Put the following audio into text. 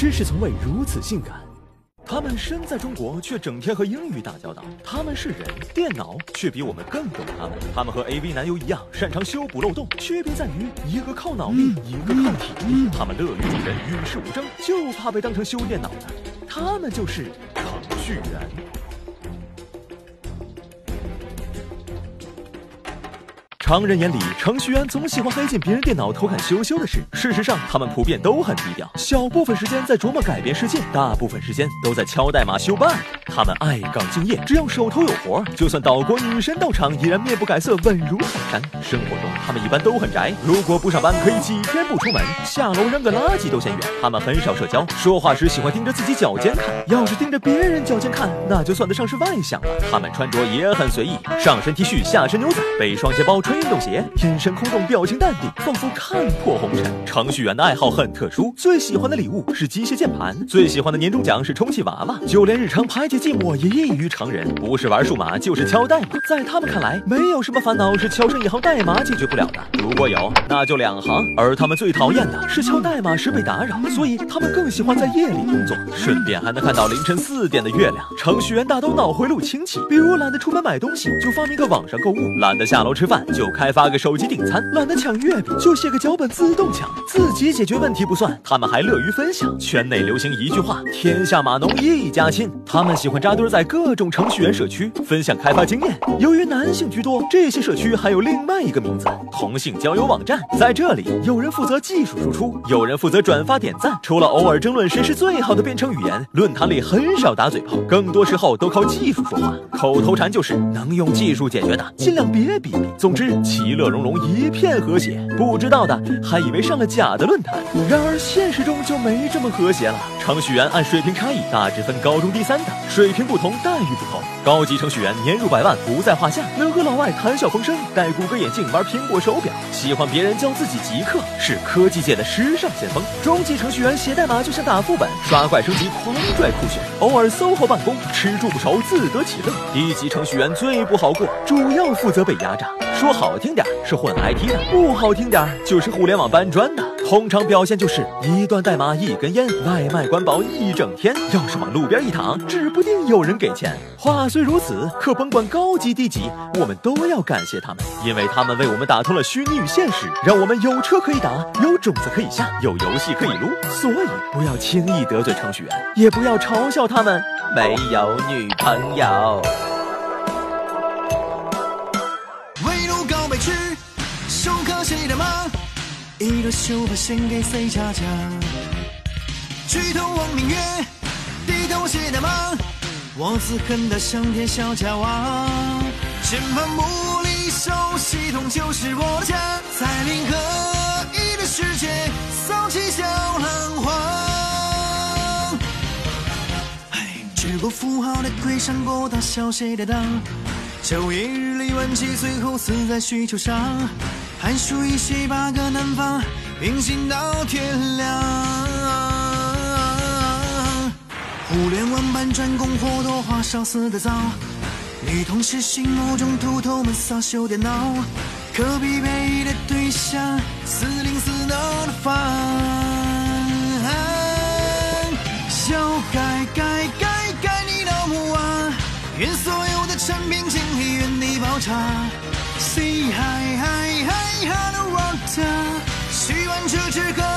真是从未如此性感。他们身在中国，却整天和英语打交道。他们是人，电脑却比我们更懂他们。他们和 AV 男优一样，擅长修补漏洞，区别在于一个靠脑力，一个靠体力。他们乐于助人，与世无争，就怕被当成修电脑的。他们就是程序员。常人眼里，程序员总喜欢黑进别人电脑偷看羞羞的事。事实上，他们普遍都很低调，小部分时间在琢磨改变世界，大部分时间都在敲代码修 bug。他们爱岗敬业，只要手头有活，就算岛国女神到场，依然面不改色，稳如泰山。生活中，他们一般都很宅，如果不上班，可以几天不出门，下楼扔个垃圾都嫌远。他们很少社交，说话时喜欢盯着自己脚尖看，要是盯着别人脚尖看，那就算得上是外向了。他们穿着也很随意，上身 T 恤，下身牛仔，背双肩包，穿。运动鞋，眼神空洞，表情淡定，仿佛看破红尘。程序员的爱好很特殊，最喜欢的礼物是机械键盘，最喜欢的年终奖是充气娃娃，就连日常排解寂寞也异于常人。不是玩数码，就是敲代码。在他们看来，没有什么烦恼是敲上一行代码解决不了的。如果有，那就两行。而他们最讨厌的是敲代码时被打扰，所以他们更喜欢在夜里工作，顺便还能看到凌晨四点的月亮。程序员大都脑回路清奇，比如懒得出门买东西，就发明个网上购物；懒得下楼吃饭，就开发个手机订餐，懒得抢月饼就写个脚本自动抢，自己解决问题不算，他们还乐于分享。圈内流行一句话：天下码农一家亲。他们喜欢扎堆在各种程序员社区分享开发经验。由于男性居多，这些社区还有另外一个名字——同性交友网站。在这里，有人负责技术输出，有人负责转发点赞。除了偶尔争论谁是最好的编程语言，论坛里很少打嘴炮，更多时候都靠技术说话。口头禅就是能用技术解决的，尽量别比比。总之，其。乐融融，一片和谐。不知道的还以为上了假的论坛，然而现实中就没这么和谐了。程序员按水平差异大致分高中低三等，水平不同，待遇不同。高级程序员年入百万不在话下，能和老外谈笑风生，戴谷歌眼镜玩苹果手表，喜欢别人教自己极客，是科技界的时尚先锋。中级程序员写代码就像打副本，刷怪升级狂拽酷炫，偶尔 SOHO 办公，吃住不愁，自得其乐。低级程序员最不好过，主要负责被压榨。说好听点是混 IT 的，不好听点就是互联网搬砖的。通常表现就是一段代码一根烟，外卖管饱一整天。要是往路边一躺，指不定有人给钱。话虽如此，可甭管高级低级，我们都要感谢他们，因为他们为我们打通了虚拟与现实，让我们有车可以打，有种子可以下，有游戏可以撸。所以不要轻易得罪程序员，也不要嘲笑他们没有女朋友。一个秀发献给 C 家家，举头望明月，低头写代码，我自恨的像天小家娃。键盘幕里手系统就是我的家，在零和一的世界扫起小浪花。哎，只过富豪的亏，上过大小写的当，昼夜日历晚期，最后死在需求上。寒暑一些八个南方，并行到天亮。互联网搬砖工活多花哨死得早，女同事心目中秃头们撒修电脑，可匹配的对象四零四 not fun。小改改改改你老母啊！愿所有的产品经理原地爆炸。Say hi hi hi。Hello，Water，洗完车之后，爷爷召唤继续。